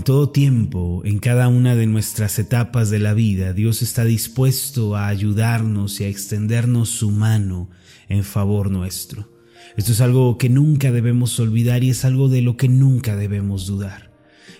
En todo tiempo, en cada una de nuestras etapas de la vida, Dios está dispuesto a ayudarnos y a extendernos su mano en favor nuestro. Esto es algo que nunca debemos olvidar y es algo de lo que nunca debemos dudar.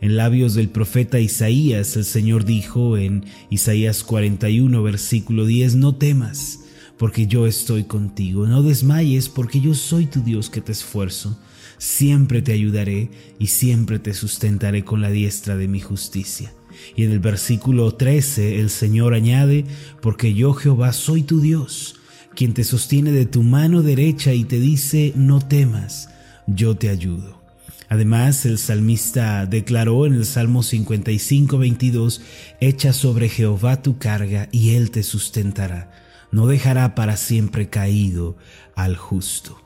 En labios del profeta Isaías, el Señor dijo en Isaías 41, versículo 10, no temas, porque yo estoy contigo, no desmayes, porque yo soy tu Dios que te esfuerzo siempre te ayudaré y siempre te sustentaré con la diestra de mi justicia. Y en el versículo 13 el Señor añade, porque yo Jehová soy tu Dios, quien te sostiene de tu mano derecha y te dice, no temas, yo te ayudo. Además, el salmista declaró en el Salmo 55, 22, Echa sobre Jehová tu carga y él te sustentará, no dejará para siempre caído al justo.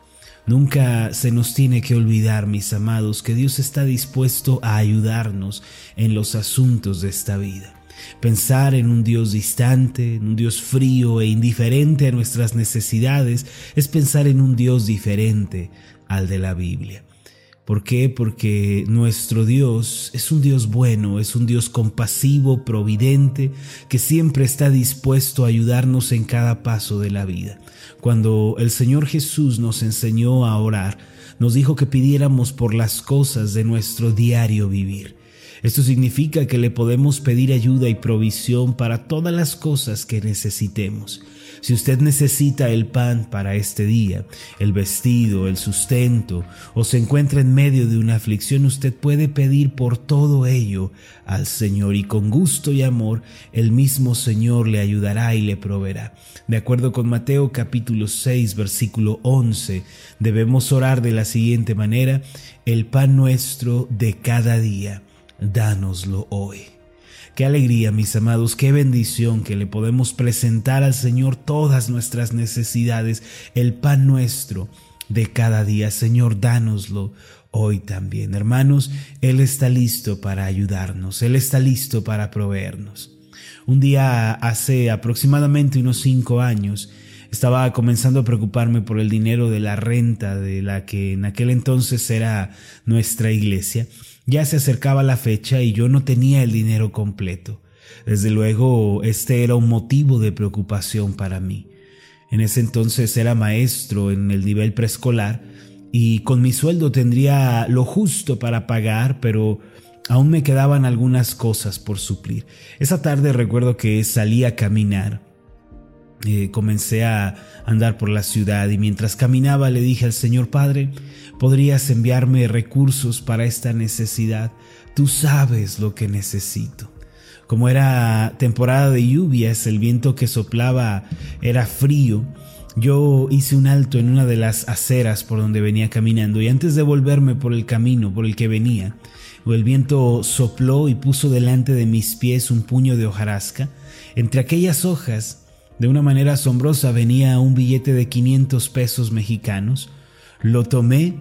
Nunca se nos tiene que olvidar, mis amados, que Dios está dispuesto a ayudarnos en los asuntos de esta vida. Pensar en un Dios distante, en un Dios frío e indiferente a nuestras necesidades, es pensar en un Dios diferente al de la Biblia. ¿Por qué? Porque nuestro Dios es un Dios bueno, es un Dios compasivo, providente, que siempre está dispuesto a ayudarnos en cada paso de la vida. Cuando el Señor Jesús nos enseñó a orar, nos dijo que pidiéramos por las cosas de nuestro diario vivir. Esto significa que le podemos pedir ayuda y provisión para todas las cosas que necesitemos. Si usted necesita el pan para este día, el vestido, el sustento, o se encuentra en medio de una aflicción, usted puede pedir por todo ello al Señor y con gusto y amor el mismo Señor le ayudará y le proveerá. De acuerdo con Mateo capítulo 6 versículo 11, debemos orar de la siguiente manera, el pan nuestro de cada día, dánoslo hoy. Qué alegría, mis amados, qué bendición que le podemos presentar al Señor todas nuestras necesidades, el pan nuestro de cada día. Señor, dánoslo hoy también. Hermanos, Él está listo para ayudarnos, Él está listo para proveernos. Un día hace aproximadamente unos cinco años, estaba comenzando a preocuparme por el dinero de la renta de la que en aquel entonces era nuestra iglesia ya se acercaba la fecha y yo no tenía el dinero completo. Desde luego, este era un motivo de preocupación para mí. En ese entonces era maestro en el nivel preescolar y con mi sueldo tendría lo justo para pagar, pero aún me quedaban algunas cosas por suplir. Esa tarde recuerdo que salí a caminar. Eh, comencé a andar por la ciudad y mientras caminaba le dije al Señor Padre, podrías enviarme recursos para esta necesidad. Tú sabes lo que necesito. Como era temporada de lluvias, el viento que soplaba era frío. Yo hice un alto en una de las aceras por donde venía caminando y antes de volverme por el camino por el que venía, el viento sopló y puso delante de mis pies un puño de hojarasca. Entre aquellas hojas, de una manera asombrosa, venía un billete de 500 pesos mexicanos. Lo tomé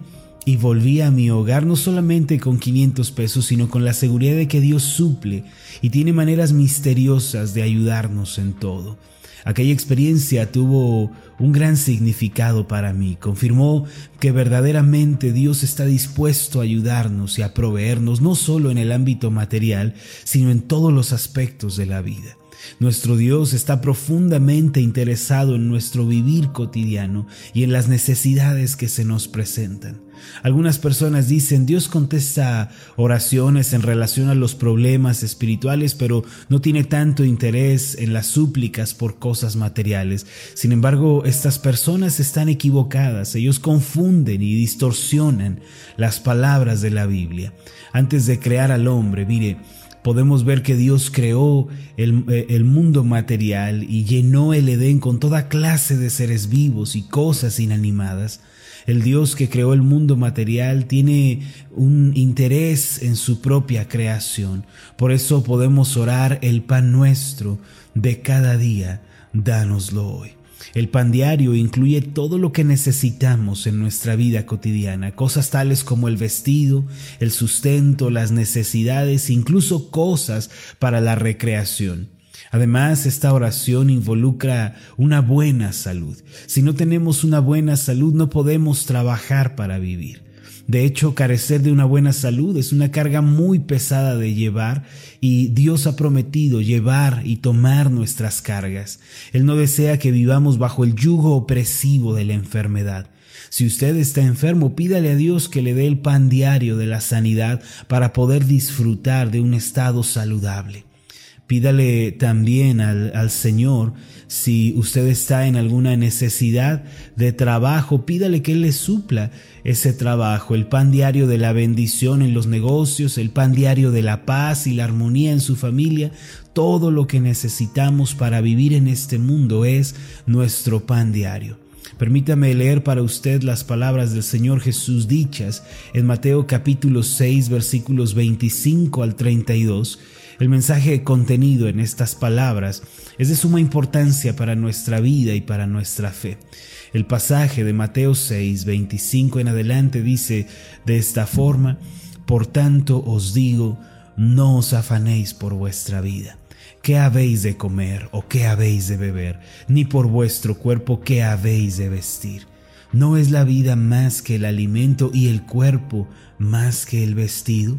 y volví a mi hogar no solamente con 500 pesos, sino con la seguridad de que Dios suple y tiene maneras misteriosas de ayudarnos en todo. Aquella experiencia tuvo un gran significado para mí. Confirmó que verdaderamente Dios está dispuesto a ayudarnos y a proveernos no solo en el ámbito material, sino en todos los aspectos de la vida. Nuestro Dios está profundamente interesado en nuestro vivir cotidiano y en las necesidades que se nos presentan. Algunas personas dicen Dios contesta oraciones en relación a los problemas espirituales, pero no tiene tanto interés en las súplicas por cosas materiales. Sin embargo, estas personas están equivocadas. Ellos confunden y distorsionan las palabras de la Biblia. Antes de crear al hombre, mire, podemos ver que Dios creó eh, el, mundo material y llenó el Edén con toda clase de seres vivos y cosas inanimadas. El Dios que creó el mundo material tiene un interés en su propia creación. Por eso podemos orar el pan nuestro de cada día, dánoslo hoy. El pan diario incluye todo lo que necesitamos en nuestra vida cotidiana, cosas tales como el vestido, el sustento, las necesidades, incluso cosas para la recreación. Además, esta oración involucra una buena salud. Si no tenemos una buena salud, no podemos trabajar para vivir. De hecho, carecer de una buena salud es una carga muy pesada de llevar y Dios ha prometido llevar y tomar nuestras cargas. Él no desea que vivamos bajo el yugo opresivo de la enfermedad. Si usted está enfermo, pídale a Dios que le dé el pan diario de la sanidad para poder disfrutar de un estado saludable. Pídale también al, al, Señor, si usted está en alguna necesidad de trabajo, pídale que Él le supla ese trabajo, el pan diario de la bendición en los negocios, el pan diario de la paz y la armonía en su familia. Todo lo que necesitamos para vivir en este mundo es nuestro pan diario. Permítame leer para usted las palabras del Señor Jesús dichas en Mateo capítulo 6 versículos 25 al 32 el mensaje contenido en estas palabras es de suma importancia para nuestra vida y para nuestra fe. El pasaje de Mateo 6, 25 en adelante dice de esta forma, Por tanto os digo, no os afanéis por vuestra vida. ¿Qué habéis de comer o qué habéis de beber? Ni por vuestro cuerpo qué habéis de vestir. ¿No es la vida más que el alimento y el cuerpo más que el vestido?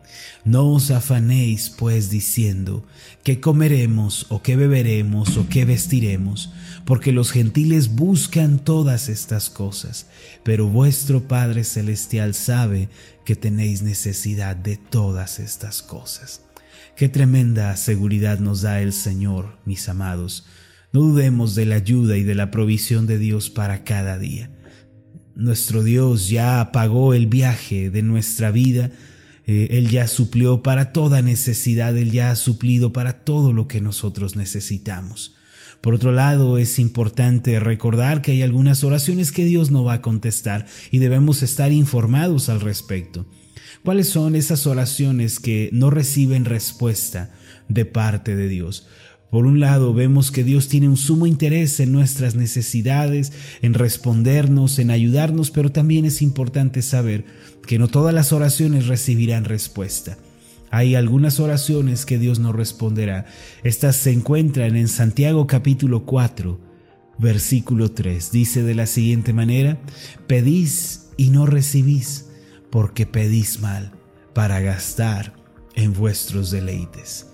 No os afanéis, pues, diciendo, ¿qué comeremos o qué beberemos o qué vestiremos? Porque los gentiles buscan todas estas cosas, pero vuestro Padre Celestial sabe que tenéis necesidad de todas estas cosas. Qué tremenda seguridad nos da el Señor, mis amados. No dudemos de la ayuda y de la provisión de Dios para cada día. Nuestro Dios ya pagó el viaje de nuestra vida eh, él ya suplió para toda necesidad, Él ya ha suplido para todo lo que nosotros necesitamos. Por otro lado, es importante recordar que hay algunas oraciones que Dios no va a contestar y debemos estar informados al respecto. ¿Cuáles son esas oraciones que no reciben respuesta de parte de Dios? Por un lado, vemos que Dios tiene un sumo interés en nuestras necesidades, en respondernos, en ayudarnos, pero también es importante saber que no todas las oraciones recibirán respuesta. Hay algunas oraciones que Dios no responderá. Estas se encuentran en Santiago capítulo 4, versículo 3. Dice de la siguiente manera, pedís y no recibís, porque pedís mal, para gastar en vuestros deleites.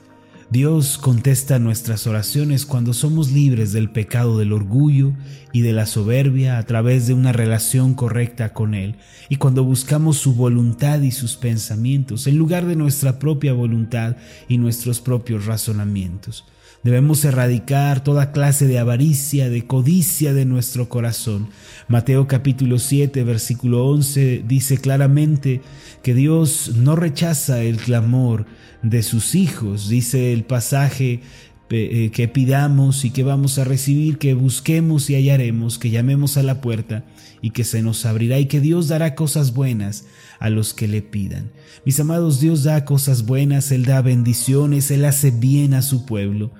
Dios contesta nuestras oraciones cuando somos libres del pecado del orgullo y de la soberbia a través de una relación correcta con Él y cuando buscamos su voluntad y sus pensamientos en lugar de nuestra propia voluntad y nuestros propios razonamientos. Debemos erradicar toda clase de avaricia, de codicia de nuestro corazón. Mateo capítulo 7, versículo 11 dice claramente que Dios no rechaza el clamor de sus hijos. Dice el pasaje eh, que pidamos y que vamos a recibir, que busquemos y hallaremos, que llamemos a la puerta y que se nos abrirá y que Dios dará cosas buenas a los que le pidan. Mis amados, Dios da cosas buenas, Él da bendiciones, Él hace bien a su pueblo.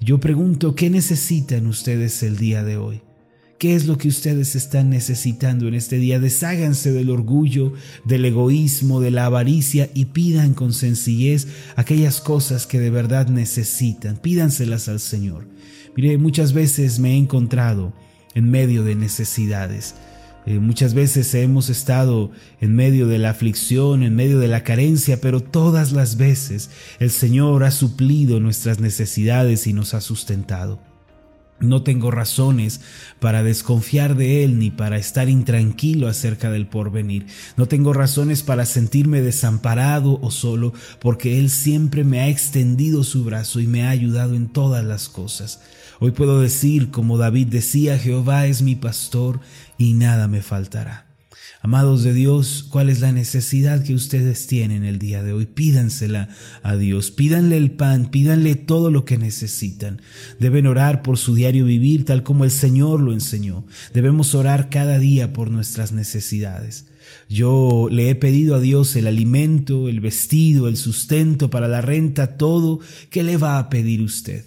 Yo pregunto, ¿qué necesitan ustedes el día de hoy? ¿Qué es lo que ustedes están necesitando en este día? Desháganse del orgullo, del egoísmo, de la avaricia y pidan con sencillez aquellas cosas que de verdad necesitan. Pídanselas al Señor. Mire, muchas veces me he encontrado en medio de necesidades. Eh, muchas veces hemos estado en medio de la aflicción, en medio de la carencia, pero todas las veces el Señor ha suplido nuestras necesidades y nos ha sustentado. No tengo razones para desconfiar de Él ni para estar intranquilo acerca del porvenir. No tengo razones para sentirme desamparado o solo, porque Él siempre me ha extendido su brazo y me ha ayudado en todas las cosas. Hoy puedo decir, como David decía, Jehová es mi pastor y nada me faltará. Amados de Dios, ¿cuál es la necesidad que ustedes tienen el día de hoy? Pídansela a Dios, pídanle el pan, pídanle todo lo que necesitan. Deben orar por su diario vivir tal como el Señor lo enseñó. Debemos orar cada día por nuestras necesidades. Yo le he pedido a Dios el alimento, el vestido, el sustento para la renta, todo. ¿Qué le va a pedir usted?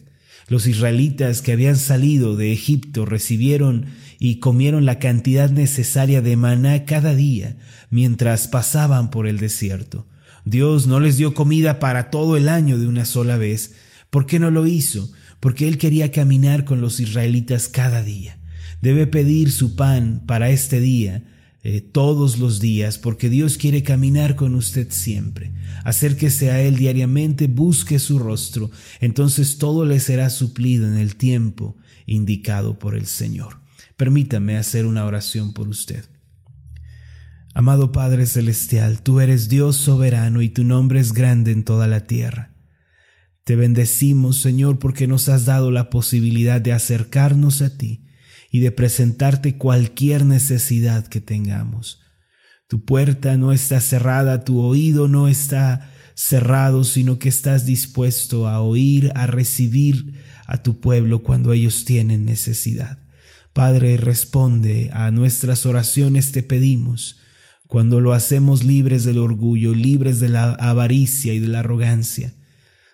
Los israelitas que habían salido de Egipto recibieron y comieron la cantidad necesaria de maná cada día mientras pasaban por el desierto. Dios no les dio comida para todo el año de una sola vez. ¿Por qué no lo hizo? Porque Él quería caminar con los israelitas cada día. Debe pedir su pan para este día, eh, todos los días, porque Dios quiere caminar con usted siempre. Acérquese a Él diariamente, busque su rostro, entonces todo le será suplido en el tiempo indicado por el Señor. Permítame hacer una oración por usted. Amado Padre Celestial, tú eres Dios soberano y tu nombre es grande en toda la tierra. Te bendecimos, Señor, porque nos has dado la posibilidad de acercarnos a ti y de presentarte cualquier necesidad que tengamos. Tu puerta no está cerrada, tu oído no está cerrado, sino que estás dispuesto a oír, a recibir a tu pueblo cuando ellos tienen necesidad. Padre, responde a nuestras oraciones, te pedimos, cuando lo hacemos libres del orgullo, libres de la avaricia y de la arrogancia.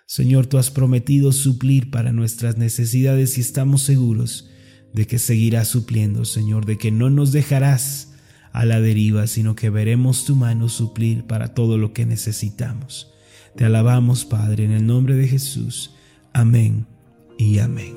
Señor, tú has prometido suplir para nuestras necesidades y estamos seguros de que seguirás supliendo, Señor, de que no nos dejarás a la deriva, sino que veremos tu mano suplir para todo lo que necesitamos. Te alabamos, Padre, en el nombre de Jesús. Amén y amén.